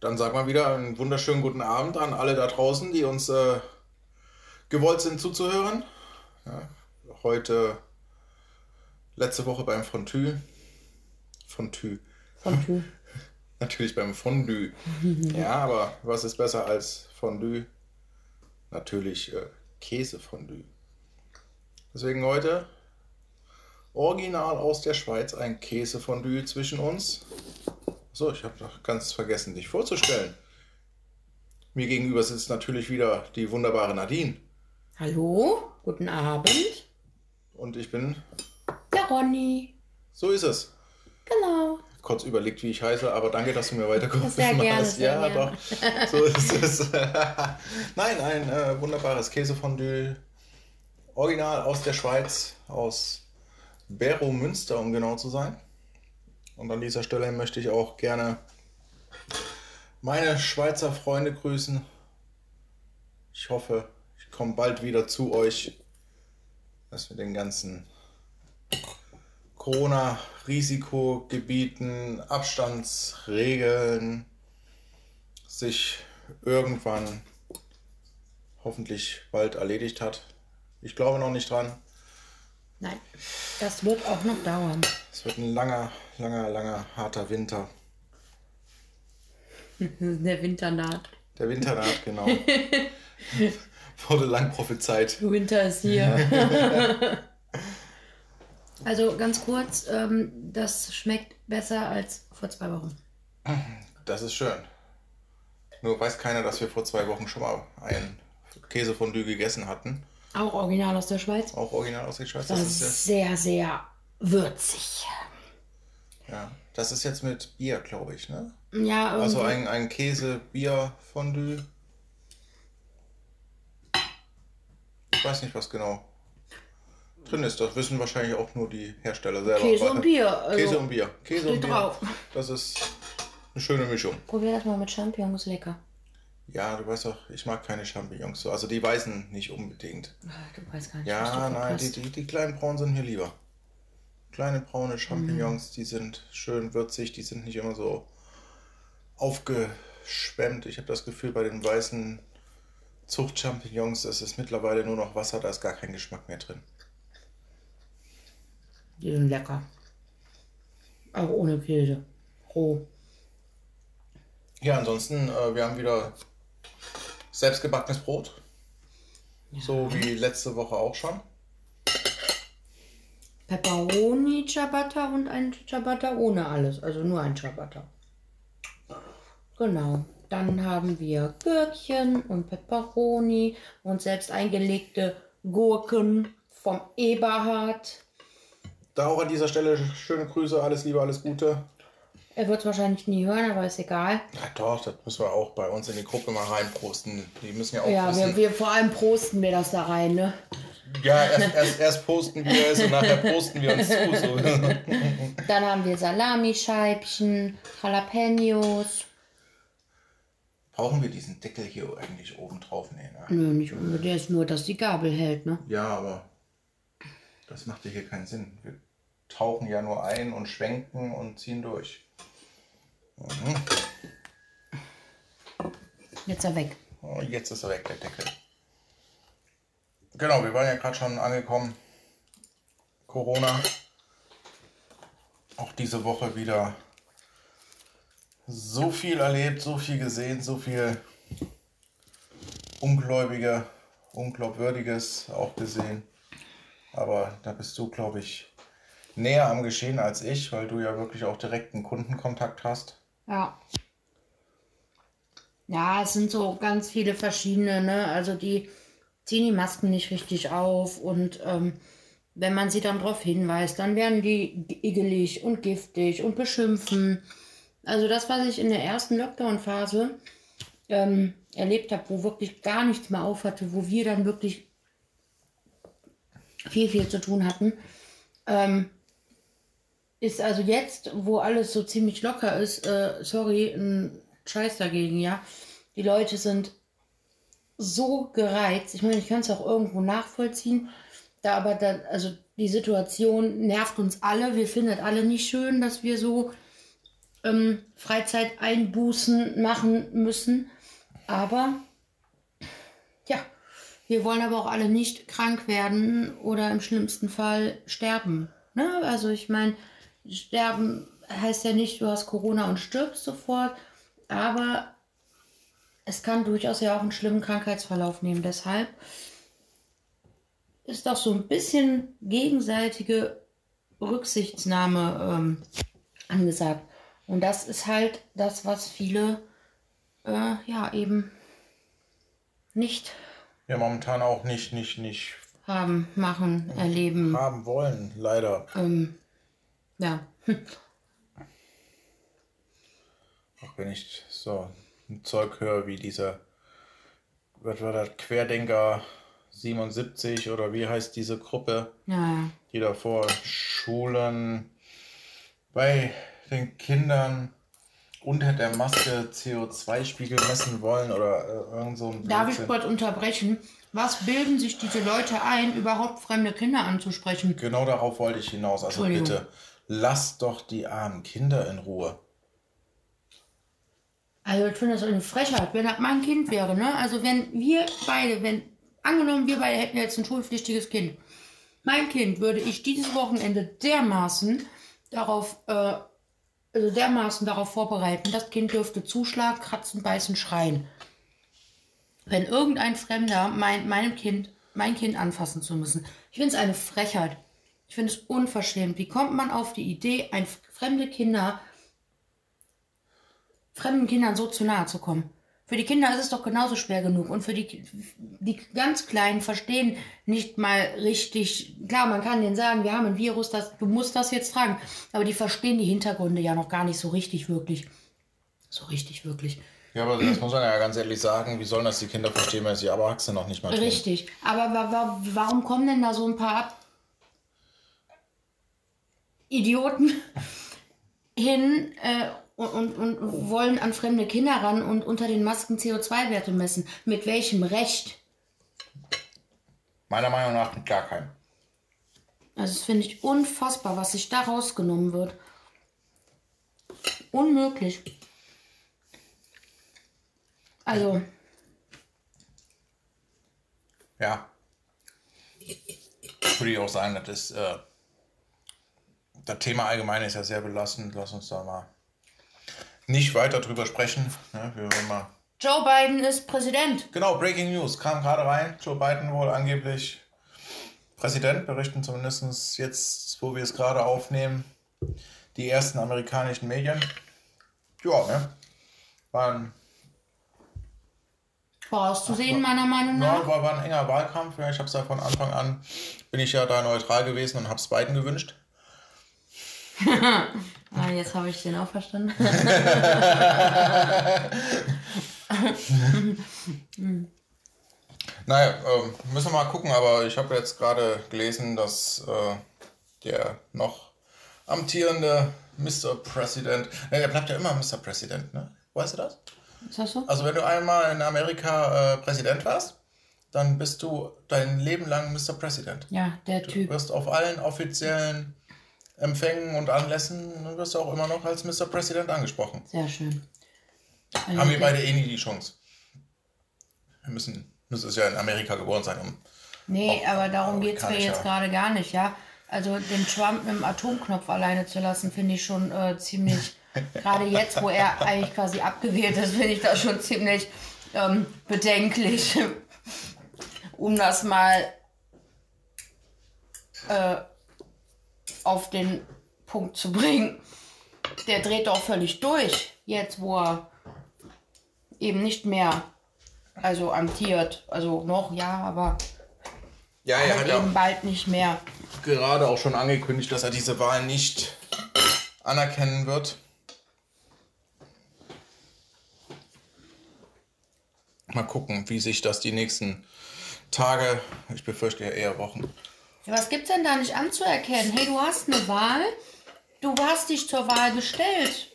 dann sag mal wieder einen wunderschönen guten Abend an alle da draußen, die uns äh, gewollt sind zuzuhören. Ja, heute, letzte Woche beim Fondue. Fondue. Fondue. Natürlich beim Fondue. ja, aber was ist besser als Fondue? Natürlich äh, Käsefondue. Deswegen heute original aus der Schweiz ein Käsefondue zwischen uns. So, ich habe doch ganz vergessen, dich vorzustellen. Mir gegenüber sitzt natürlich wieder die wunderbare Nadine. Hallo, guten Abend. Und ich bin. Der Ronny. So ist es. Genau. Kurz überlegt, wie ich heiße, aber danke, dass du mir weitergeholfen Sehr gerne, hast. sehr ja, gerne. doch. So ist es. Nein, ein äh, wunderbares Käsefondue. Original aus der Schweiz, aus Bero Münster, um genau zu sein. Und an dieser Stelle möchte ich auch gerne meine Schweizer Freunde grüßen. Ich hoffe, ich komme bald wieder zu euch, dass wir den ganzen Corona-Risikogebieten, Abstandsregeln sich irgendwann hoffentlich bald erledigt hat. Ich glaube noch nicht dran. Nein, das wird auch noch dauern. Es wird ein langer, langer, langer, harter Winter. Der Winter naht. Der Winter naht, genau. Wurde lang prophezeit. Winter ist hier. also ganz kurz, ähm, das schmeckt besser als vor zwei Wochen. Das ist schön. Nur weiß keiner, dass wir vor zwei Wochen schon mal ein Käsefondue gegessen hatten. Auch original aus der Schweiz. Auch original aus der Schweiz. Das Das ist jetzt, sehr, sehr würzig. ja, das ist jetzt mit Bier, glaube ich, ne? Ja, Also irgendwie- ein, ein Käse-Bier-Fondue. Ich weiß nicht, was genau drin ist. Das wissen wahrscheinlich auch nur die Hersteller selber. Käse und Bier. Also, Käse und Bier. Käse und Bier. drauf. Das ist eine schöne Mischung. Probier das mal mit Champignons, lecker. Ja, du weißt doch, ich mag keine Champignons. so. Also die weißen nicht unbedingt. Ah, Du weißt gar nicht, was Ja, nein, die, die, die kleinen braunen sind mir lieber. Kleine braune Champignons, die sind schön würzig, die sind nicht immer so aufgeschwemmt. Ich habe das Gefühl, bei den weißen Zuchtchampignons, das ist mittlerweile nur noch Wasser, da ist gar kein Geschmack mehr drin. Die sind lecker. Auch ohne Käse. Roh. Ja, ansonsten, äh, wir haben wieder selbstgebackenes Brot. So wie letzte Woche auch schon. Pepperoni Ciabatta und ein Ciabatta ohne alles. Also nur ein Ciabatta. Genau. Dann haben wir Gürkchen und Pepperoni und selbst eingelegte Gurken vom Eberhard. Da auch an dieser Stelle schöne Grüße, alles Liebe, alles Gute. Er wird es wahrscheinlich nie hören, aber ist egal. Ja, doch, das müssen wir auch bei uns in die Gruppe mal reinposten. Die müssen ja auch Ja, wir, wir vor allem posten wir das da rein, ne? Ja, erst, erst, erst posten wir es und nachher posten wir uns zu. So. Dann haben wir Salamischeibchen, Jalapenos. Brauchen wir diesen Deckel hier eigentlich oben drauf? Nee, ne? Nö, nicht unbedingt. Der ist nur, dass die Gabel hält, ne? Ja, aber das macht ja hier keinen Sinn. Wir tauchen ja nur ein und schwenken und ziehen durch. Jetzt ist er weg. Oh, jetzt ist er weg, der Deckel. Genau, wir waren ja gerade schon angekommen. Corona. Auch diese Woche wieder so viel erlebt, so viel gesehen, so viel Ungläubige, Unglaubwürdiges auch gesehen. Aber da bist du, glaube ich, näher am Geschehen als ich, weil du ja wirklich auch direkten Kundenkontakt hast. Ja. Ja, es sind so ganz viele verschiedene, ne? Also die ziehen die Masken nicht richtig auf und ähm, wenn man sie dann darauf hinweist, dann werden die igelig und giftig und beschimpfen. Also das, was ich in der ersten Lockdown-Phase ähm, erlebt habe, wo wirklich gar nichts mehr auf hatte, wo wir dann wirklich viel, viel zu tun hatten, ähm, ist also jetzt, wo alles so ziemlich locker ist, äh, sorry, ein Scheiß dagegen, ja. Die Leute sind so gereizt. Ich meine, ich kann es auch irgendwo nachvollziehen. Da aber dann, also die Situation nervt uns alle. Wir finden es alle nicht schön, dass wir so ähm, Freizeiteinbußen machen müssen. Aber ja, wir wollen aber auch alle nicht krank werden oder im schlimmsten Fall sterben. Ne? Also ich meine, sterben heißt ja nicht, du hast Corona und stirbst sofort, aber es kann durchaus ja auch einen schlimmen Krankheitsverlauf nehmen. Deshalb ist doch so ein bisschen gegenseitige Rücksichtsnahme ähm, angesagt. Und das ist halt das, was viele äh, ja eben nicht ja momentan auch nicht nicht nicht haben, machen, erleben. haben wollen, leider. Ähm, ja. Auch wenn ich so ein Zeug höre wie dieser, was war das, Querdenker 77 oder wie heißt diese Gruppe, ja. die da vor Schulen bei den Kindern unter der Maske CO2-Spiegel messen wollen oder äh, irgend so ein Darf ich kurz unterbrechen? Was bilden sich diese Leute ein, überhaupt fremde Kinder anzusprechen? Genau darauf wollte ich hinaus. Also bitte, lasst doch die armen Kinder in Ruhe. Also ich finde das eine Frechheit, wenn das mein Kind wäre, ne? Also wenn wir beide, wenn, angenommen wir beide hätten jetzt ein schulpflichtiges Kind. Mein Kind würde ich dieses Wochenende dermaßen darauf, äh, also dermaßen darauf vorbereiten, das Kind dürfte zuschlagen, kratzen, beißen, schreien. Wenn irgendein Fremder mein, meinem Kind, mein Kind anfassen zu müssen. Ich finde es eine Frechheit. Ich finde es unverschämt. Wie kommt man auf die Idee, ein fremde Kinder fremden Kindern so zu nahe zu kommen. Für die Kinder ist es doch genauso schwer genug. Und für die, die ganz Kleinen verstehen nicht mal richtig. Klar, man kann denen sagen, wir haben ein Virus, das, du musst das jetzt tragen. Aber die verstehen die Hintergründe ja noch gar nicht so richtig wirklich. So richtig wirklich. Ja, aber das muss man ja ganz ehrlich sagen, wie sollen das die Kinder verstehen, wenn sie Erwachsene noch nicht mal tun? Richtig. Aber wa wa warum kommen denn da so ein paar Idioten hin äh, und, und, und wollen an fremde Kinder ran und unter den Masken CO2-Werte messen? Mit welchem Recht? Meiner Meinung nach mit gar keinem. Also das finde ich unfassbar, was sich da rausgenommen wird. Unmöglich. Also, Ja. Würde ich auch sagen, das ist, äh, das Thema allgemein ist ja sehr belastend. Lass uns da mal nicht weiter drüber sprechen. Ne? Wir wollen mal Joe Biden ist Präsident. Genau, Breaking News kam gerade rein. Joe Biden wohl angeblich Präsident, berichten zumindest jetzt, wo wir es gerade aufnehmen, die ersten amerikanischen Medien. Ja, ne? Waren, Vorauszusehen, meiner Meinung ja, nach. war, war ein enger Wahlkampf. Ja, ich habe es ja von Anfang an, bin ich ja da neutral gewesen und habe es Biden gewünscht. Ah, jetzt habe ich den auch verstanden. Naja, ähm, müssen wir mal gucken, aber ich habe jetzt gerade gelesen, dass äh, der noch amtierende Mr. President, ne, der bleibt ja immer Mr. President, ne? Weißt du das? Ist das so? Also wenn du einmal in Amerika äh, Präsident warst, dann bist du dein Leben lang Mr. President. Ja, der Du Typ. wirst auf allen offiziellen Empfängen und Anlässen wirst du auch immer noch als Mr. President angesprochen. Sehr schön. Haben wir beide eh nie die Chance. Wir müssen, müssen es ja in Amerika geboren sein, um Nee, aber darum geht es mir jetzt gerade gar nicht, ja. Also den Trump mit dem Atomknopf alleine zu lassen, finde ich schon äh, ziemlich, gerade jetzt, wo er eigentlich quasi abgewählt ist, finde ich das schon ziemlich ähm, bedenklich. um das mal äh, auf den Punkt zu bringen. Der dreht doch völlig durch, jetzt wo er eben nicht mehr also amtiert. Also noch, ja, aber Ja, er hat eben bald nicht mehr. gerade auch schon angekündigt, dass er diese Wahl nicht anerkennen wird. Mal gucken, wie sich das die nächsten Tage, ich befürchte ja eher Wochen. Was gibt's denn da nicht anzuerkennen? Hey, du hast eine Wahl, du hast dich zur Wahl gestellt.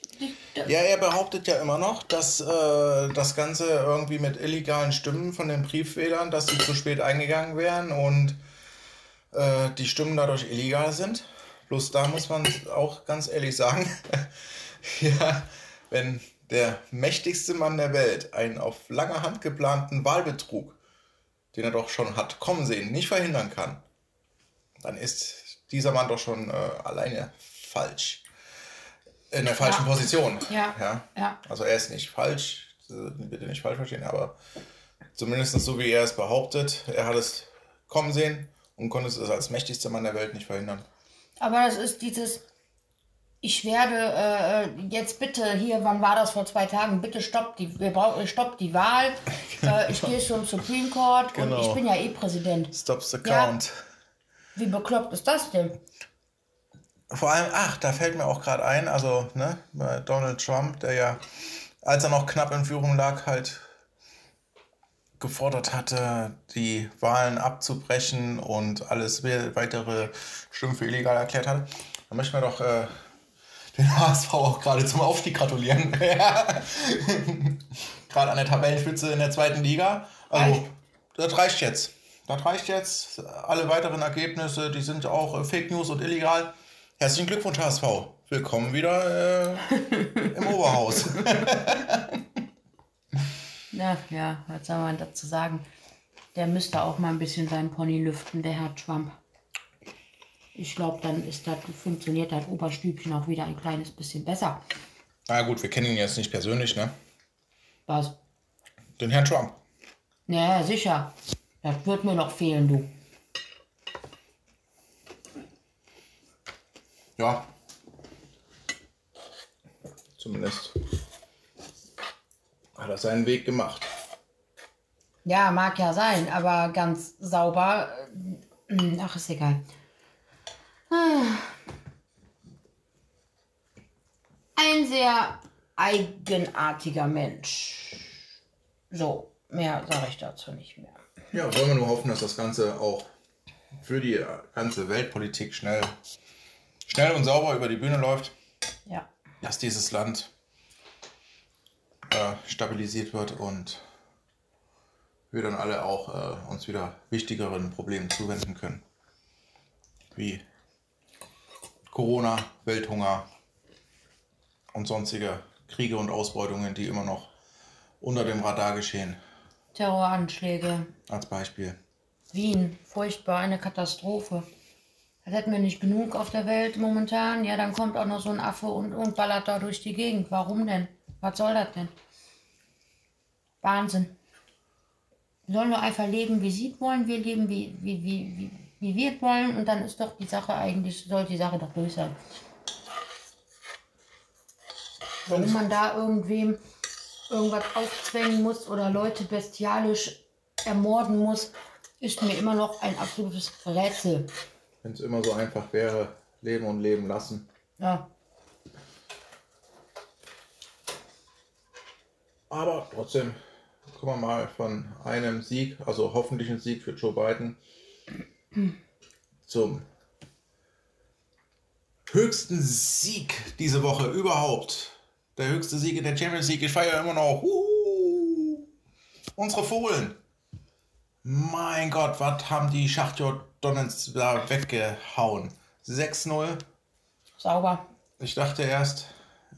Ja, er behauptet ja immer noch, dass äh, das Ganze irgendwie mit illegalen Stimmen von den Briefwählern, dass die zu spät eingegangen wären und äh, die Stimmen dadurch illegal sind. Bloß da muss man auch ganz ehrlich sagen, Ja, wenn der mächtigste Mann der Welt einen auf lange Hand geplanten Wahlbetrug, den er doch schon hat kommen sehen, nicht verhindern kann, dann ist dieser Mann doch schon äh, alleine falsch. In der falschen Ja. Position. Ja. ja. Ja. Also er ist nicht falsch, äh, bitte nicht falsch verstehen, aber zumindest so wie er es behauptet, er hat es kommen sehen und konnte es als mächtigster Mann der Welt nicht verhindern. Aber das ist dieses, ich werde äh, jetzt bitte hier, wann war das vor zwei Tagen? Bitte stoppt die, wir brauchen, stoppt die Wahl. äh, ich gehe zum Supreme Court Genau. und ich bin ja eh Präsident. Stops the Ja. Wie bekloppt ist das denn? Vor allem, ach, da fällt mir auch gerade ein, also ne, bei Donald Trump, der ja, als er noch knapp in Führung lag, halt gefordert hatte, die Wahlen abzubrechen und alles we- weitere Stimmen für illegal erklärt hat. Da möchten wir doch äh, den HSV auch gerade zum Aufstieg gratulieren. gerade an der Tabellenspitze in der zweiten Liga. Also, das reicht jetzt. Das reicht jetzt. Alle weiteren Ergebnisse, die sind auch äh, Fake News und illegal. Herzlichen Glückwunsch, HSV. Willkommen wieder äh, im Oberhaus. Ja, ja, was soll man dazu sagen? Der müsste auch mal ein bisschen seinen Pony lüften, der Herr Trump. Ich glaube, dann ist das, funktioniert das Oberstübchen auch wieder ein kleines bisschen besser. Na gut, wir kennen ihn jetzt nicht persönlich, ne? Was? Den Herrn Trump. Ja, sicher. Das wird mir noch fehlen, du. Ja. Zumindest hat er seinen Weg gemacht. Ja, mag ja sein, aber ganz sauber. äh, Ach, ist egal. Ah. Ein sehr eigenartiger Mensch. So, mehr sage ich dazu nicht mehr. Ja, wollen wir nur hoffen, dass das Ganze auch für die ganze Weltpolitik schnell, schnell und sauber über die Bühne läuft. Ja. dass dieses Land äh, stabilisiert wird und wir dann alle auch äh, uns wieder wichtigeren Problemen zuwenden können. Wie Corona, Welthunger und sonstige Kriege und Ausbeutungen, die immer noch unter dem Radar geschehen, Terroranschläge. als Beispiel. Wien, furchtbar, eine Katastrophe. Das hätten wir nicht genug auf der Welt momentan. Ja, dann kommt auch noch so ein Affe und, und ballert da durch die Gegend. Warum denn? Was soll das denn? Wahnsinn. Wir sollen doch einfach leben, wie sie wollen. Wir leben, wie, wie, wie, wie, wie wir wollen. Und dann ist doch die Sache eigentlich, soll die Sache doch durch sein. Warum man da irgendwem irgendwas aufzwängen muss oder Leute bestialisch ermorden muss, ist mir immer noch ein absolutes Rätsel. Wenn es immer so einfach wäre, leben und leben lassen. Ja, Aber trotzdem, kommen wir mal von einem Sieg, also hoffentlich ein Sieg für Joe Biden, zum höchsten Sieg diese Woche überhaupt. Der höchste Sieg in der Champions League. Ich feiere immer noch. Uhu. Unsere Fohlen. Mein Gott, was haben die Schachtjord Donalds da weggehauen? 6-0. sauber. Ich dachte erst,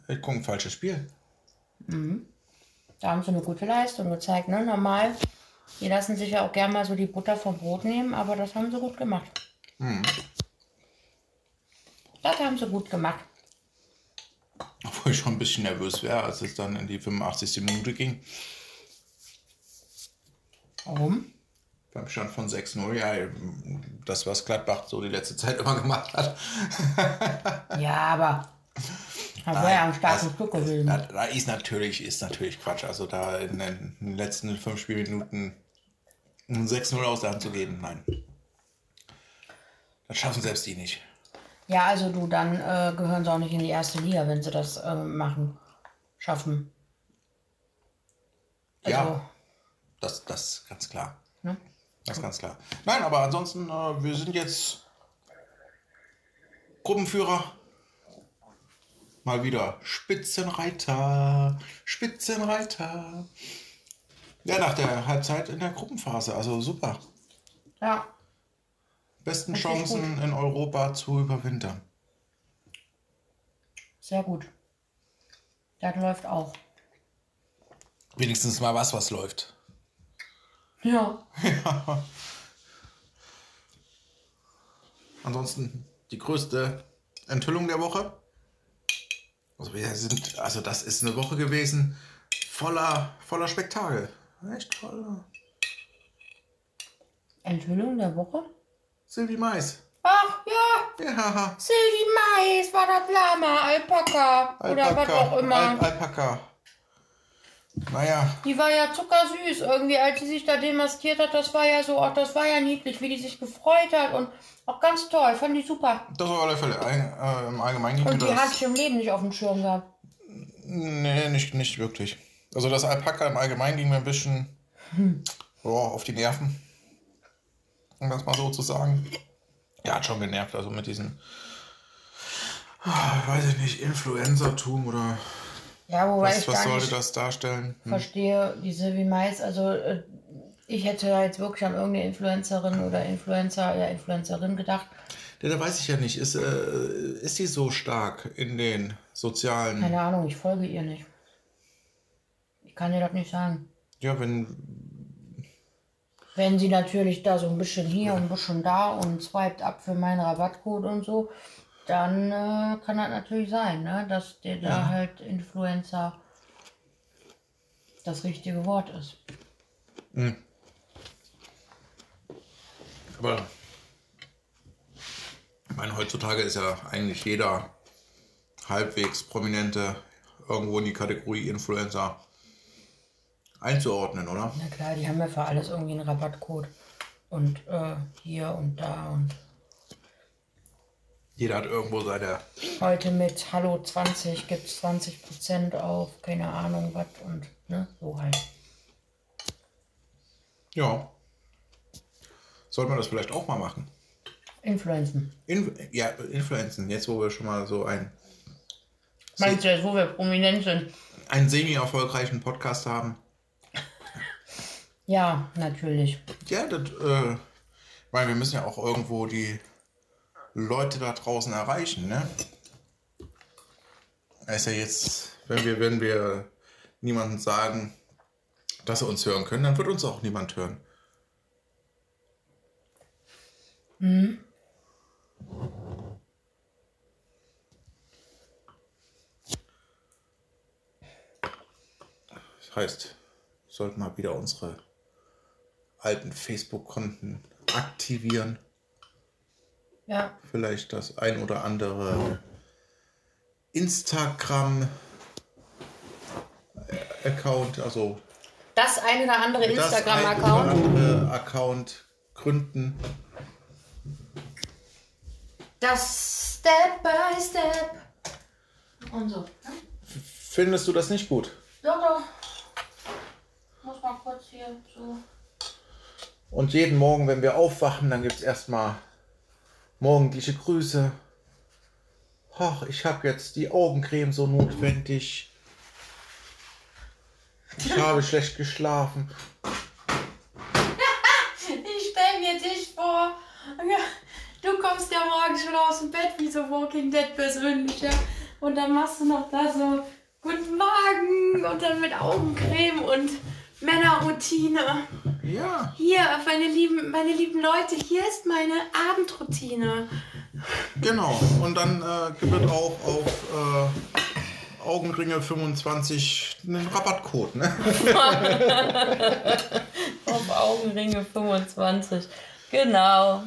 ich gucke ein falsches Spiel. Da haben sie eine gute Leistung gezeigt. Ne? Normal, die lassen sich ja auch gerne mal so die Butter vom Brot nehmen, aber das haben sie gut gemacht. Das haben sie gut gemacht. Obwohl ich schon ein bisschen nervös wäre, als es dann in die 85. Minute ging. Warum? Beim Stand von 6-0, ja, das, was Gladbach so die letzte Zeit immer gemacht hat. Ja, aber das wäre ja ein starkes Stück gewesen. Da, ist natürlich, ist natürlich Quatsch. Also da in den, in den letzten fünf Spielminuten ein 6-0 aus der Hand zu geben, nein. Das schaffen selbst die nicht. Ja, also du, dann äh, gehören sie auch nicht in die erste Liga, wenn sie das äh, machen, schaffen. Also, Ja, das, das ist ganz klar. Ne? Das ist ganz klar. Nein, aber ansonsten, äh, wir sind jetzt Gruppenführer. Mal wieder Spitzenreiter, Spitzenreiter. Ja, nach der Halbzeit in der Gruppenphase, also super. Ja, Besten Richtig Chancen in Europa zu überwintern. sehr gut. Das läuft auch. Wenigstens mal was, was läuft. Ja. Ansonsten die größte Enthüllung der Woche. Also wir sind, also das ist eine Woche gewesen voller, voller Spektakel. Echt voller. Enthüllung der Woche? Sylvie Mais. Ach ja, Ja, Sylvie Mais war das Lama, Alpaka, oder was auch immer. Al Alpaka. Naja, Die war ja zuckersüß irgendwie, als sie sich da demaskiert hat. Das war ja so, auch das war ja niedlich, wie die sich gefreut hat und auch ganz toll, fand ich super. das auf alle Fälle. Ein, äh, Im Allgemeinen ging Und die hatte ich im Leben nicht auf dem Schirm gehabt. Nee, nicht, nicht wirklich. Also das Alpaka im Allgemeinen ging mir ein bisschen boah, auf die Nerven. Um das mal so zu sagen. Ja, hat schon genervt. Also mit diesen, ah, weiß ich nicht, Influencertum oder Ja, wobei was, ich was sollte das darstellen? Hm. verstehe, die Sylvie Mais, also äh, ich hätte da jetzt wirklich an irgendeine Influencerin oder Influencer, ja Influencerin gedacht. Ja, da weiß ich ja nicht. Ist, äh, ist die so stark in den sozialen... Keine Ahnung, ich folge ihr nicht. Ich kann dir das nicht sagen. Ja, wenn... Wenn sie natürlich da so ein bisschen hier und ein bisschen da und swiped ab für meinen Rabattcode und so, dann äh, kann das natürlich sein, ne? dass der da halt Influencer das richtige Wort ist. Aber ich meine, heutzutage ist ja eigentlich jeder halbwegs Prominente irgendwo in die Kategorie Influencer einzuordnen, oder? Na klar, die haben ja für alles irgendwie einen Rabattcode. Und äh, hier und da und Jeder hat irgendwo seine. heute mit Hallo 20 gibt es 20% auf, keine Ahnung was und ne, so halt. Ja. Sollte man das vielleicht auch mal machen? Influenzen. In, ja, Influenzen, jetzt wo wir schon mal so ein, Meinst du jetzt, wo wir prominent sind? einen semi-erfolgreichen Podcast haben? Ja, natürlich. Ja, das, äh, weil wir müssen ja auch irgendwo die Leute da draußen erreichen, ne? Es ist ja jetzt, wenn wir, wenn wir niemandem sagen, dass sie uns hören können, dann wird uns auch niemand hören. Das heißt, wir sollten mal wieder unsere alten Facebook-Konten aktivieren. Ja, Vielleicht das ein oder andere Instagram-Account, also das ein oder andere das ein oder Instagram-Account. andere Account gründen. Das Step by Step. Und so. ne? Findest du das nicht gut? Doch, doch. Muss mal kurz hier so. Und jeden Morgen, wenn wir aufwachen, dann gibt es erstmal morgendliche Grüße. Ach, ich habe jetzt die Augencreme so notwendig. Ich habe schlecht geschlafen. Ich stell mir dich vor. Du kommst ja morgen schon aus dem Bett wie so Walking Dead persönlich, ja. Und dann machst du noch da so Guten Morgen und dann mit Augencreme und Männerroutine. Ja, Hier, meine lieben, meine lieben Leute, hier ist meine Abendroutine. genau. Und dann äh, wird auch auf äh, Augenringe 25 einen Rabattcode, ne? Auf Augenringe 25. Genau.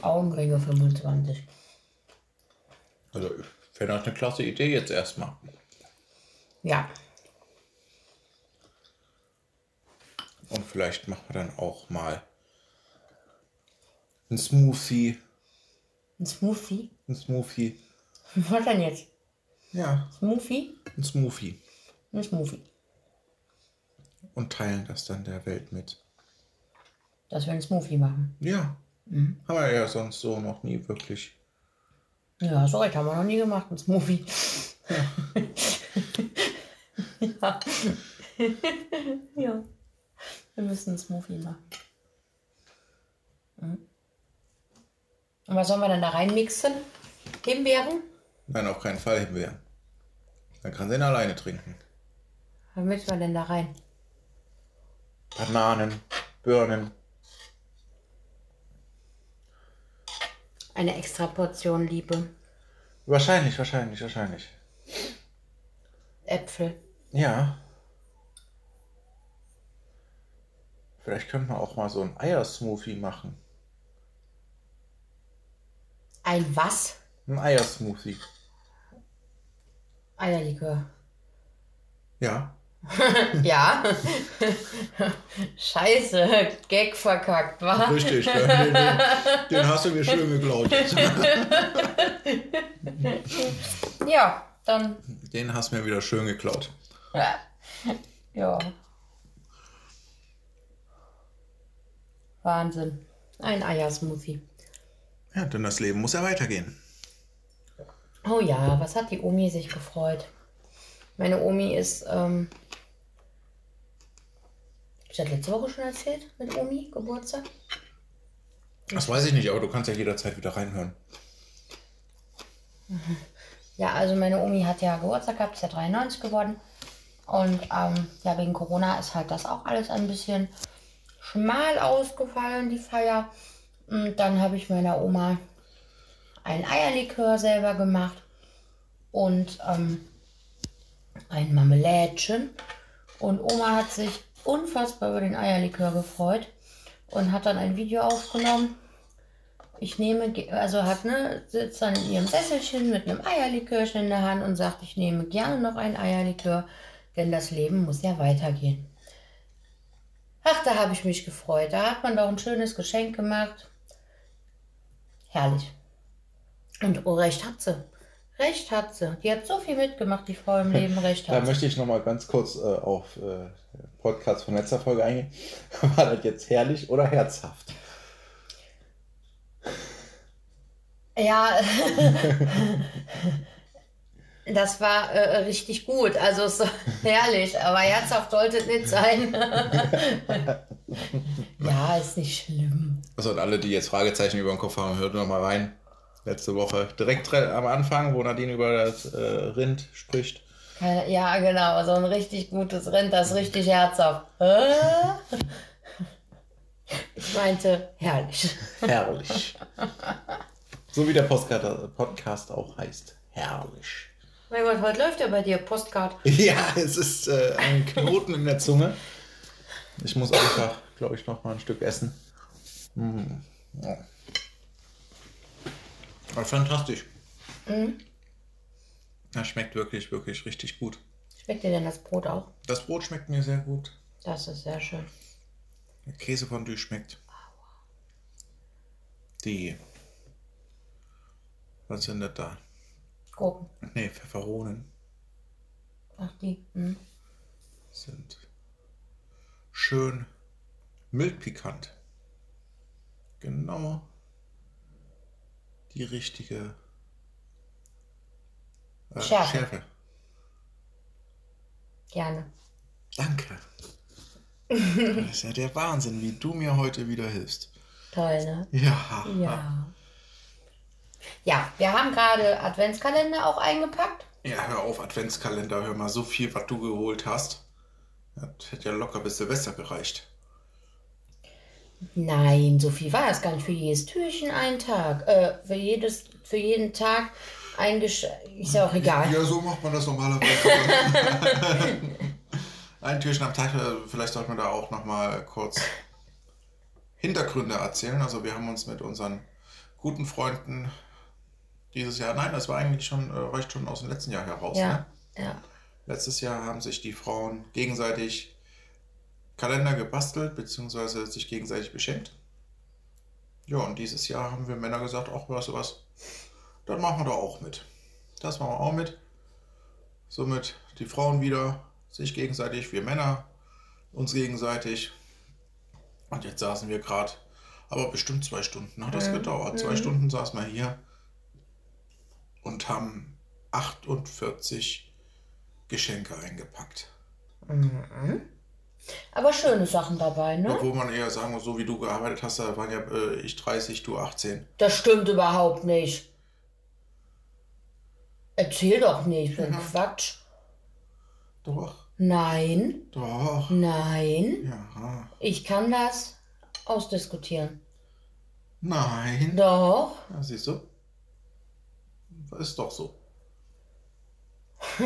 Augenringe 25. Also, wäre das eine klasse Idee jetzt erstmal. Ja. Und vielleicht machen wir dann auch mal ein Smoothie. Ein Smoothie? Ein Smoothie. Was denn jetzt? Ja, Smoothie? ein Smoothie. Ein Smoothie. Und teilen das dann der Welt mit. Dass wir einen Smoothie machen. Ja. Haben wir ja sonst so noch nie wirklich. Ja, so recht haben wir noch nie gemacht, ein Smoothie. ja. ja. Wir müssen einen Smoothie machen. Mhm. Und was sollen wir dann da reinmixen? Himbeeren? Nein, auf keinen Fall Himbeeren. Dann kann sie ihn alleine trinken. Was mixen wir denn da rein? Bananen, Birnen. Eine extra Portion Liebe. Wahrscheinlich, wahrscheinlich, wahrscheinlich. Äpfel. Ja. Vielleicht könnte man auch mal so ein Eiersmoothie machen. Ein was? Ein Eiersmoothie. Eierlikör. Ja. Ja. Scheiße, Gag verkackt, wa? Richtig, den, den, den hast du mir schön geklaut. Ja, dann. Den hast du mir wieder schön geklaut. Ja. Wahnsinn. Ein Eiersmoothie. Ja, denn das Leben muss ja weitergehen. Oh ja, was hat die Omi sich gefreut? Meine Omi ist, ähm, ich das letzte Woche schon erzählt mit Omi, Geburtstag? Das weiß ich nicht, aber du kannst ja jederzeit wieder reinhören. Ja, also meine Omi hat ja Geburtstag gehabt, ist ja 93 geworden. Und ähm, ja, wegen Corona ist halt das auch alles ein bisschen schmal ausgefallen, die Feier. Und dann habe ich meiner Oma ein Eierlikör selber gemacht und ähm, ein Marmelädchen. Und Oma hat sich unfassbar über den Eierlikör gefreut und hat dann ein Video aufgenommen. Ich nehme, also hat, ne, sitzt dann in ihrem Sesselchen mit einem Eierlikörchen in der Hand und sagt, ich nehme gerne noch ein Eierlikör, denn das Leben muss ja weitergehen. Ach, da habe ich mich gefreut. Da hat man doch ein schönes Geschenk gemacht. Herrlich. Und oh, recht hat sie. Recht hat sie. Die hat so viel mitgemacht, die Frau im Leben. Recht Da hat sie. möchte ich nochmal ganz kurz äh, auf äh, Podcast von letzter Folge eingehen. War das jetzt herrlich oder herzhaft? Ja, das war äh, richtig gut. Also es war herrlich, aber herzhaft sollte es nicht sein. ja, ist nicht schlimm. Also und alle, die jetzt Fragezeichen über den Kopf haben, hört noch mal rein. Letzte Woche direkt re- am Anfang, wo Nadine über das äh, Rind spricht. Keine- Ja, genau, so ein richtig gutes Rind, das richtig herzhaft. Äh? Ich meinte, herrlich. Herrlich. so wie der Postcard, Podcast auch heißt. Herrlich. Mein Gott, heute läuft ja bei dir Postcard. Ja, es ist äh, ein Knoten in der Zunge. Ich muss einfach, glaube ich, noch mal ein Stück essen. Mm. Ja. Aber fantastisch. Das schmeckt wirklich, wirklich richtig gut. Schmeckt dir denn das Brot auch? Das Brot schmeckt mir sehr gut. Das ist sehr schön. Der Käsefondue schmeckt. Die. Was sind das da? Gurken. Nee, Pfefferonen Ach, die. Hm. sind schön mild pikant. Genau die richtige äh, Schärfe. Schärfe. Gerne. Danke. Das ist ja der Wahnsinn, wie du mir heute wieder hilfst. Toll, ne? Ja. Ja. Ja, wir haben gerade Adventskalender auch eingepackt. Ja, hör auf, Adventskalender, hör mal, so viel, was du geholt hast. Das hätte ja locker bis Silvester gereicht. Nein, so viel war es gar nicht. Für jedes Türchen ein Tag. Äh, für, jedes, für jeden Tag ein Geschenk. Ist ja auch egal. Ja, so macht man das normalerweise. Ein Türchen am Tag, äh, vielleicht sollte man da auch nochmal kurz Hintergründe erzählen. Also wir haben uns mit unseren guten Freunden dieses Jahr, nein, das war eigentlich schon, äh, reicht schon aus dem letzten Jahr heraus. Ja, Ne? ja. Letztes Jahr haben sich die Frauen gegenseitig Kalender gebastelt, beziehungsweise sich gegenseitig beschenkt. Ja, und dieses Jahr haben wir Männer gesagt, ach, weißt du was, dann machen wir da auch mit. Das machen wir auch mit. Somit die Frauen wieder, sich gegenseitig, wir Männer, uns gegenseitig. Und jetzt saßen wir gerade, aber bestimmt zwei Stunden hat das gedauert. Zwei Stunden saßen wir hier und haben 48 Geschenke eingepackt. Aber schöne Sachen dabei, ne? Obwohl man eher sagen muss, so wie du gearbeitet hast, da waren ja äh, ich 30, du 18. Das stimmt überhaupt nicht. Erzähl doch nicht, so ein Quatsch. Doch, Nein, doch. nein. Ja. Ich kann das ausdiskutieren. Nein. Doch. Ja, siehst du? Ist doch so.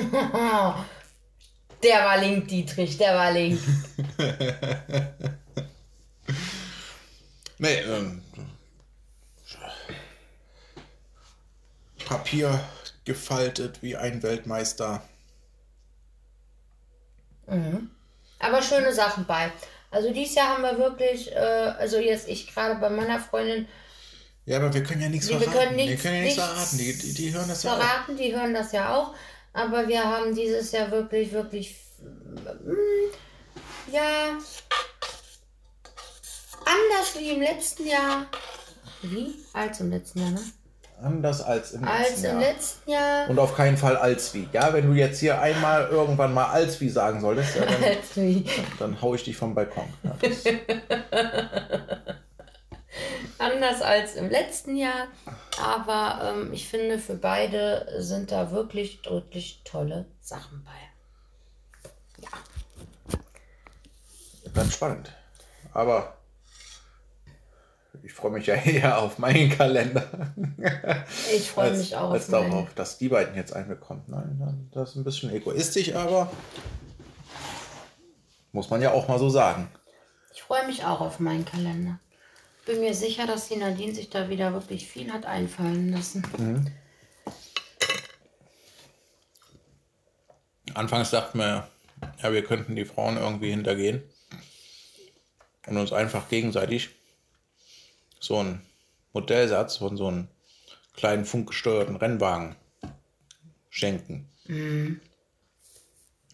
Der war link, Dietrich, der war link. Nee, ähm, Papier gefaltet wie ein Weltmeister. Aber schöne Sachen bei. Also dieses Jahr haben wir wirklich, äh, also jetzt ich gerade bei meiner Freundin Ja, aber wir können ja nichts wir verraten. können wir nichts- können ja nichts nichts verraten. Die, die, die hören das ja auch. verraten, die hören das ja auch. Aber wir haben dieses Jahr wirklich, wirklich, mm, ja, anders wie im letzten Jahr. Wie? Als im letzten Jahr, ne? Anders als im Als letzten im Jahr. letzten Jahr. Und auf keinen Fall als wie. Ja, wenn du jetzt hier einmal irgendwann mal als wie sagen solltest, ja, dann, Als wie. dann hau ich dich vom Balkon. Ja, Anders als im letzten Jahr. Aber ähm, ich finde, für beide sind da wirklich, wirklich tolle Sachen bei. bleibt spannend. Aber ich freue mich ja eher auf meinen Kalender. Ich freue mich auch als darauf, dass die beiden jetzt einbekommen. Nein, das ist ein bisschen egoistisch, aber muss man ja auch mal so sagen. Ich freue mich auch auf meinen Kalender. Bin mir sicher, dass die Nadine sich da wieder wirklich viel hat einfallen lassen. Anfangs dachten wir, ja, wir könnten die Frauen irgendwie hintergehen und uns einfach gegenseitig so einen Modellsatz von so einem kleinen funkgesteuerten Rennwagen schenken.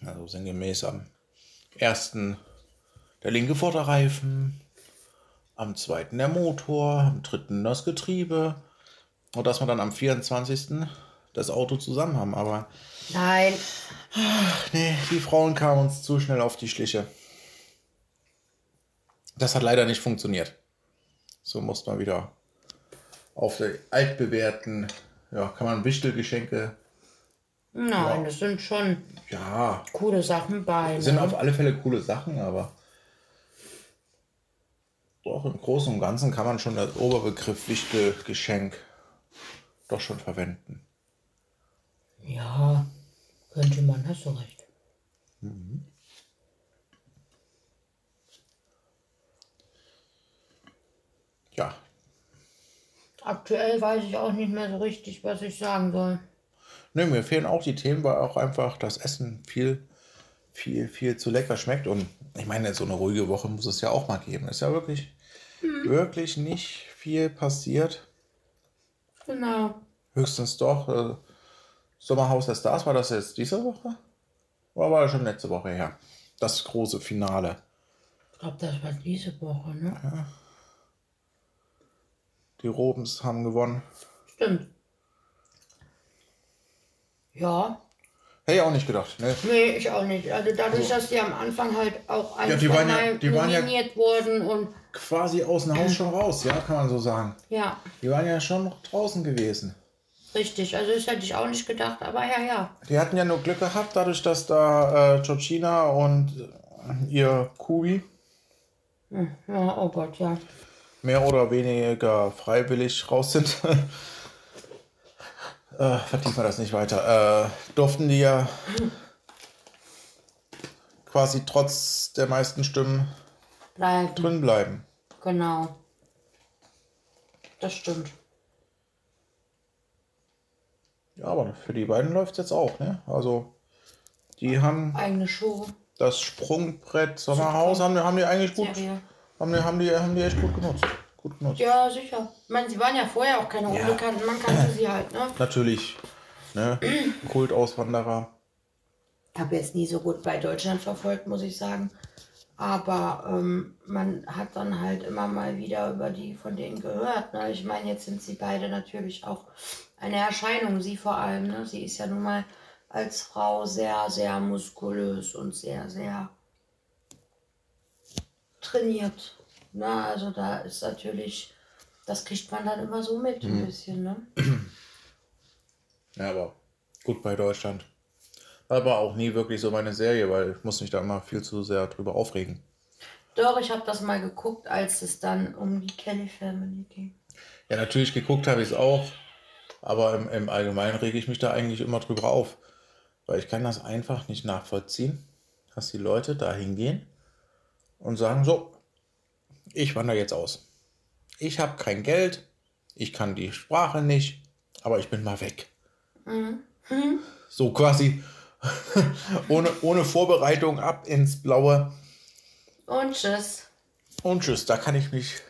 Also sinngemäß am ersten der linke Vorderreifen, am zweiten der Motor, am dritten das Getriebe und dass wir dann am 24. das Auto zusammen haben. Aber Nein, Nee, die Frauen kamen uns zu schnell auf die Schliche. Das hat leider nicht funktioniert. So muss man wieder auf die altbewährten, ja, kann man Wichtelgeschenke, nein, das sind schon ja, coole Sachen bei. sind Ne? auf alle Fälle coole Sachen, aber doch im Großen und Ganzen kann man schon das Oberbegriff Wichtelgeschenk doch schon verwenden. Ja, könnte man, hast du recht. Ja, Aktuell weiß ich auch nicht mehr so richtig, was ich sagen soll. Ne, mir fehlen auch die Themen, weil auch einfach das Essen viel, viel, viel zu lecker schmeckt. Und ich meine, so eine ruhige Woche muss es ja auch mal geben. Ist ja wirklich, wirklich nicht viel passiert. Genau. Höchstens doch. Äh, Sommerhaus der Stars, war das jetzt diese Woche? Oder war das schon letzte Woche her? Das große Finale. Ich glaube, das war diese Woche, ne? Die Robens haben gewonnen. Stimmt. Ja, Hätte ich auch nicht gedacht. Ne? nee, ich auch nicht. Also dadurch, dass die am Anfang halt auch ein, Ja, die waren ja- die waren ja- wurden und Quasi aus dem Haus schon raus, ja, kann man so sagen. ja, Die waren ja schon noch draußen gewesen. richtig. Also das hätte ich auch nicht gedacht, aber ja, ja. Die hatten ja nur Glück gehabt, dadurch, dass da äh, Georgina und äh, ihr Kubi Ja, oh Gott, ja. mehr oder weniger freiwillig raus sind. äh, vertiefen wir das nicht weiter. Äh, durften die ja quasi trotz der meisten Stimmen Bleiben. drin bleiben. Genau. Das stimmt. Ja, aber für die beiden läuft es jetzt auch, ne? Also, die haben Eigene Show, das Sprungbrett Sommerhaus, haben, die- haben die eigentlich gut, Serie. haben die, haben die, haben die echt gut genutzt. Gut genutzt. Ja, sicher. Ich meine, sie waren ja vorher auch keine Ja. Unbekannten. Man kannte sie halt, ne? Natürlich, ne? Kultauswanderer. habe jetzt nie so gut bei Deutschland verfolgt, muss ich sagen. Aber ähm, man hat dann halt immer mal wieder über die von denen gehört. Ne? Ich meine, jetzt sind sie beide natürlich auch eine Erscheinung, sie vor allem. Ne? Sie ist ja nun mal als Frau sehr, sehr muskulös und sehr, sehr abtrainiert. Na, also da ist natürlich, das kriegt man dann immer so mit ein bisschen, ne? Ja, aber gut bei Deutschland. Aber auch nie wirklich so meine Serie, weil ich muss mich da immer viel zu sehr drüber aufregen. Doch, ich habe das mal geguckt, als es dann um die Kelly Family ging. Ja, natürlich geguckt habe ich es auch, aber im, im Allgemeinen rege ich mich da eigentlich immer drüber auf. Weil ich kann das einfach nicht nachvollziehen, dass die Leute da hingehen und sagen, so, ich wandere jetzt aus. Ich habe kein Geld, ich kann die Sprache nicht, aber ich bin mal weg. So quasi ohne, ohne Vorbereitung ab ins Blaue. Und tschüss. Und tschüss, da kann ich mich,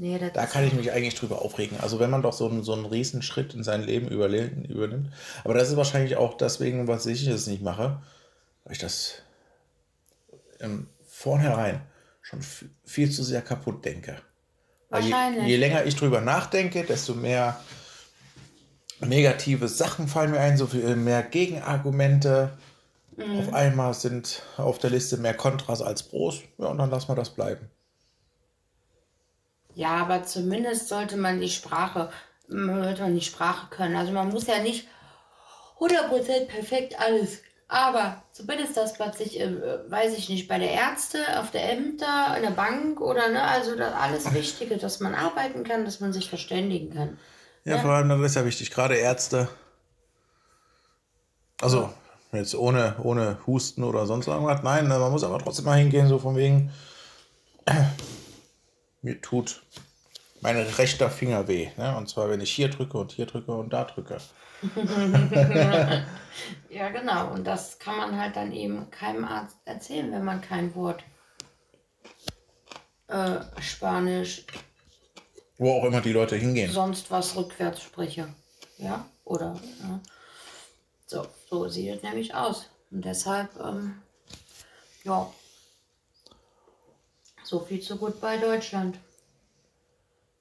Nee, da kann ich mich eigentlich drüber aufregen. Also wenn man doch so einen, so einen riesen Schritt in sein Leben übernimmt. Aber das ist wahrscheinlich auch deswegen, was ich es nicht mache, weil ich das im Vornherein schon viel zu sehr kaputt denke. Weil je, Wahrscheinlich. je länger ich drüber nachdenke, desto mehr negative Sachen fallen mir ein, so viel mehr Gegenargumente. Mhm. Auf einmal sind auf der Liste mehr Kontras als Pros. Ja, und dann lassen wir das bleiben. Ja, aber zumindest sollte man die Sprache, sollte man die Sprache können. Also man muss ja nicht 100% perfekt alles. Aber zumindest das, was ich, äh, weiß ich nicht, bei der Ärzte, auf der Ämter, in der Bank oder ne, also das alles Wichtige, dass man arbeiten kann, dass man sich verständigen kann. Ja, vor allem, das ist ja wichtig, gerade Ärzte. Also, jetzt ohne, ohne Husten oder sonst irgendwas. Nein, man muss aber trotzdem mal hingehen, so von wegen, mir tut mein rechter Finger weh. Ne? Und zwar, wenn ich hier drücke und hier drücke und da drücke. Ja, genau. Und das kann man halt dann eben keinem Arzt erzählen, wenn man kein Wort äh, Spanisch, Wo auch immer die Leute hingehen. sonst was rückwärts spreche. Ja? Oder? Ja. So, so sieht es nämlich aus. Und deshalb, ähm, ja. So viel zu gut bei Deutschland.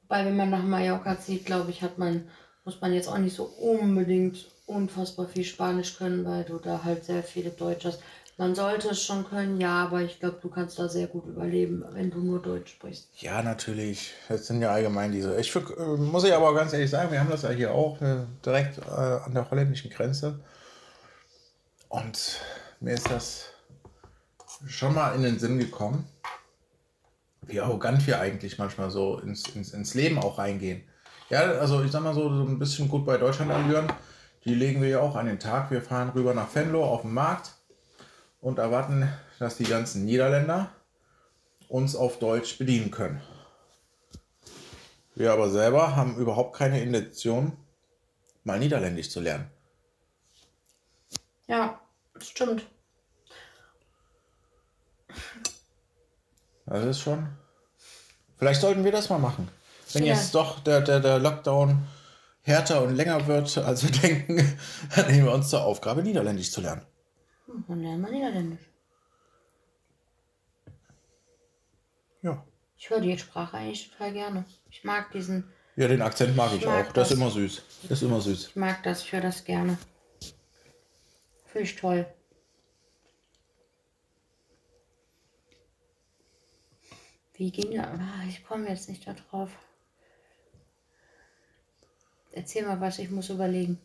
Wobei, wenn man nach Mallorca zieht, glaube ich, hat man, muss man jetzt auch nicht so unbedingt unfassbar viel Spanisch können, weil du da halt sehr viele Deutsch hast. Man sollte es schon können, ja, aber ich glaube, du kannst da sehr gut überleben, wenn du nur Deutsch sprichst. Ja, natürlich. Das sind ja allgemein diese. Ich äh, muss ich aber ganz ehrlich sagen, wir haben das ja hier auch äh, direkt äh, an der holländischen Grenze. Und mir ist das schon mal in den Sinn gekommen, wie arrogant wir eigentlich manchmal so ins, ins, ins Leben auch reingehen. Ja, also ich sag mal so, so ein bisschen gut bei Deutschland allüren, die legen wir ja auch an den Tag. Wir fahren rüber nach Venlo auf den Markt und erwarten, dass die ganzen Niederländer uns auf Deutsch bedienen können. Wir aber selber haben überhaupt keine Intention, mal Niederländisch zu lernen. Ja, das stimmt. Das ist schon. Vielleicht sollten wir das mal machen. Wenn Ja. jetzt doch der, der, der Lockdown härter und länger wird, als wir denken, dann nehmen wir uns zur Aufgabe, Niederländisch zu lernen. Hm, Dann lernen wir Niederländisch. Ja. Ich höre die Sprache eigentlich total gerne. Ich mag diesen, Ja, den Akzent mag ich, Ich mag auch. Das ist das. immer süß. Das ist immer süß. ich mag das, ich höre das gerne. Finde ich toll. Wie ging das? Ah, ich komme jetzt nicht da drauf. Erzähl mal was, ich muss überlegen.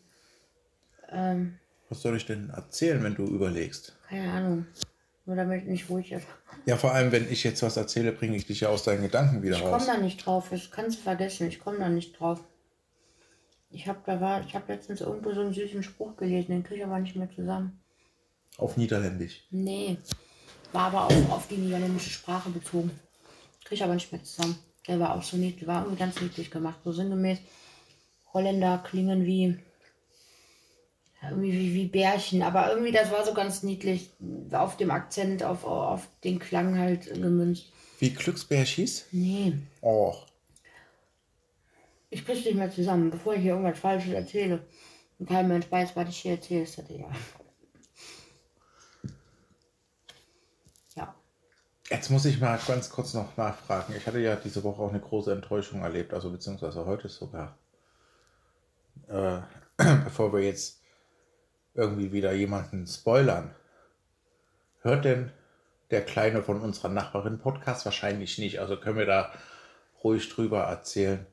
Ähm, Was soll ich denn erzählen, wenn du überlegst? keine Ahnung. Nur damit nicht ruhig ist. Ja, vor allem, wenn ich jetzt was erzähle, bringe ich dich ja aus deinen Gedanken wieder Ich raus. komme da nicht drauf, das kannst du vergessen, ich komme da nicht drauf. Ich habe da war, ich habe letztens irgendwo so einen süßen Spruch gelesen, den kriege ich aber nicht mehr zusammen. Auf Niederländisch. Nee, war aber auch auf die niederländische Sprache bezogen. Kriege ich aber nicht mehr zusammen. Der war auch so niedlich, war irgendwie ganz niedlich gemacht, so sinngemäß. Holländer klingen wie irgendwie wie, wie Bärchen, aber irgendwie das war so ganz niedlich auf dem Akzent, auf, auf den Klang halt gemünzt. Wie Glücksbärschis? Nee, Oh. Ich krieg's nicht mehr zusammen, bevor ich hier irgendwas Falsches erzähle. Und kein Mensch weiß, was ich hier erzähle, ist das. Ja. Jetzt muss ich mal ganz kurz noch nachfragen. Ich hatte ja diese Woche auch eine große Enttäuschung erlebt, also beziehungsweise heute sogar. Äh, bevor wir jetzt irgendwie wieder jemanden spoilern. Hört denn der Kleine von unserer Nachbarin Podcast wahrscheinlich nicht. Also können wir da ruhig drüber erzählen,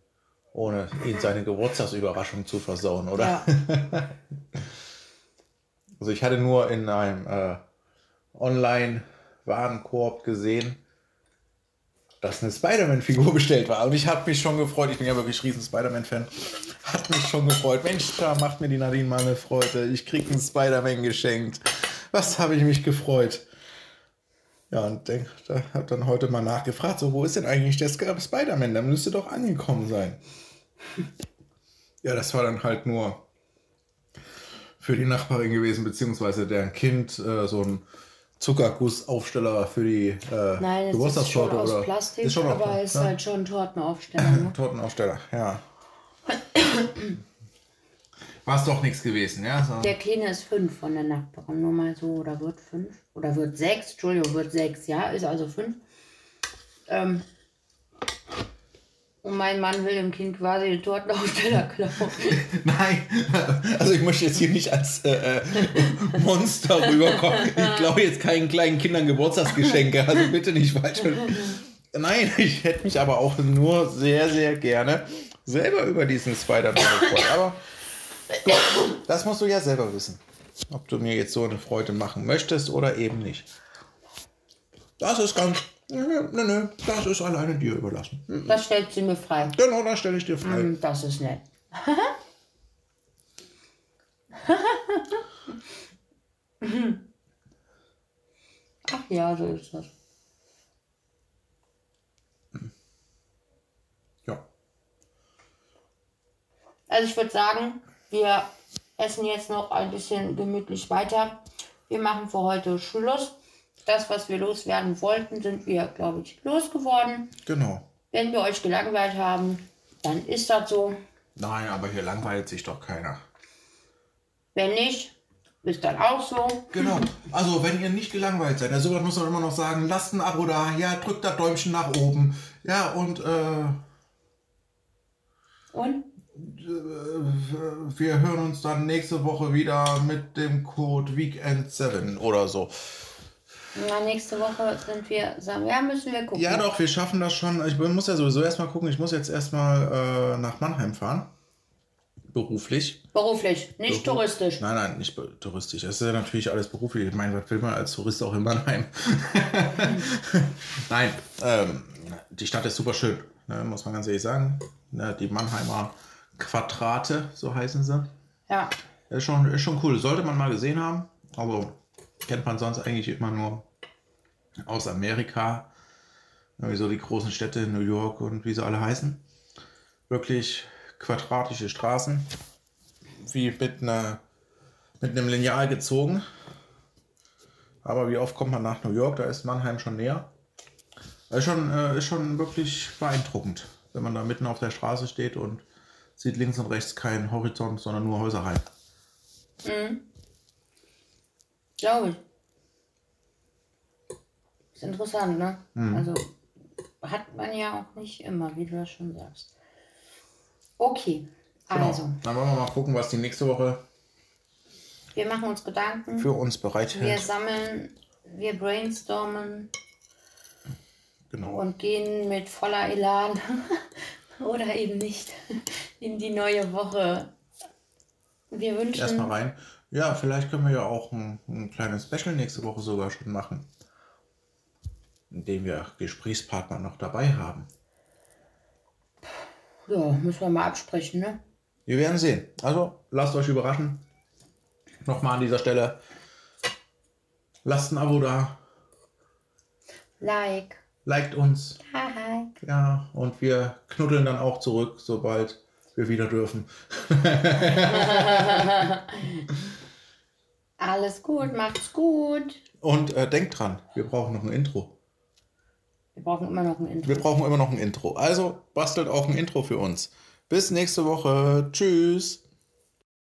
ohne ihn seine Geburtstagsüberraschung zu versauen, oder? Ja. Also ich hatte nur in einem äh, Online-Warenkorb gesehen, dass eine Spider-Man-Figur bestellt war. Und ich habe mich schon gefreut. Ich bin ja wirklich riesen Spider-Man-Fan. Hat mich schon gefreut. Mensch, da macht mir die Nadine mal eine Freude. Ich krieg einen Spider-Man geschenkt. Was habe ich mich gefreut. Ja, und denk, da habe dann heute mal nachgefragt, so, wo ist denn eigentlich der Spider-Man? Der müsste doch angekommen sein. Ja, das war dann halt nur für die Nachbarin gewesen, beziehungsweise deren Kind, äh, so ein Zuckergussaufsteller für die äh, Nein, es ist schon Geburtstagstorte aus Plastik, ist schon aus aber es ist ja? halt schon Tortenaufsteller. Ne? Tortenaufsteller, ja. War es doch nichts gewesen, ja? So. Der Kleine ist fünf von der Nachbarin, nur mal so, oder wird fünf, oder wird sechs, Entschuldigung, wird sechs, ja, ist also fünf. Ähm, und mein Mann will dem Kind quasi den Tortenaufsteller klauen. Nein, also ich möchte jetzt hier nicht als äh, äh, Monster rüberkommen. Ich glaube jetzt keinen kleinen Kindern Geburtstagsgeschenke, also bitte nicht falsch. Nein, ich hätte mich aber auch nur sehr, sehr gerne selber über diesen Spider-Man gefreut. Aber gut, das musst du ja selber wissen, ob du mir jetzt so eine Freude machen möchtest oder eben nicht. Das ist ganz, nö, nö, nö, das ist alleine dir überlassen. Das stellt sie mir frei. Genau, das stelle ich dir frei. Hm, Das ist nett. Ach ja, so ist das. Ja. Also ich würde sagen, wir essen jetzt noch ein bisschen gemütlich weiter. Wir machen für heute Schluss. Das, was wir loswerden wollten, sind wir, glaube ich, losgeworden. Genau. Wenn wir euch gelangweilt haben, dann ist das so. Nein, aber hier langweilt sich doch keiner. Wenn nicht, ist dann auch so. Genau. Also, wenn ihr nicht gelangweilt seid, also muss man immer noch sagen, lasst ein Abo da, ja, drückt das Däumchen nach oben. Ja, und äh, Und wir hören uns dann nächste Woche wieder mit dem Code Weekend7 oder so. Na, nächste Woche sind wir, sagen, ja, müssen wir gucken. Ja, doch, wir schaffen das schon. Ich muss ja sowieso erstmal gucken. Ich muss jetzt erstmal äh, nach Mannheim fahren. Beruflich. Beruflich, nicht Beruf- touristisch. Nein, nein, nicht touristisch. Das ist ja natürlich alles beruflich. Ich meine, was will man als Tourist auch in Mannheim? nein, ähm, die Stadt ist super schön, ne, muss man ganz ehrlich sagen. Ne, die Mannheimer Quadrate, so heißen sie. Ja, Ist schon, ist schon cool. Sollte man mal gesehen haben. Aber kennt man sonst eigentlich immer nur aus Amerika. So die großen Städte, New York und wie sie alle heißen. Wirklich quadratische Straßen. Wie mit, einer, mit einem Lineal gezogen. Aber wie oft kommt man nach New York? Da ist Mannheim schon näher. Ist schon, äh, ist schon wirklich beeindruckend, wenn man da mitten auf der Straße steht und sieht links und rechts keinen Horizont, sondern nur Häuserreihen. Glaube ich. Ist interessant, ne? Mhm. Also hat man ja auch nicht immer, wie du das schon sagst. Okay, Genau. also, Dann wollen wir mal gucken, was die nächste Woche wir machen uns Gedanken, für uns wir bereithält. sammeln, wir brainstormen Genau. und gehen mit voller Elan oder eben nicht in die neue Woche. Wir wünschen, Erstmal rein. Ja, vielleicht können wir ja auch ein, ein kleines Special nächste Woche sogar schon machen. Indem wir Gesprächspartner noch dabei haben. ja, müssen wir mal absprechen, ne? Wir werden sehen. Also, lasst euch überraschen. Nochmal an dieser Stelle. Lasst ein Abo da. Like, Liked uns. hi, Ja, und wir knuddeln dann auch zurück, sobald wir wieder dürfen. alles gut, macht's gut. Und äh, denkt dran, wir brauchen noch ein Intro. Wir brauchen immer noch ein Intro. Wir brauchen immer noch ein Intro. Also bastelt auch ein Intro für uns. Bis nächste Woche. Tschüss.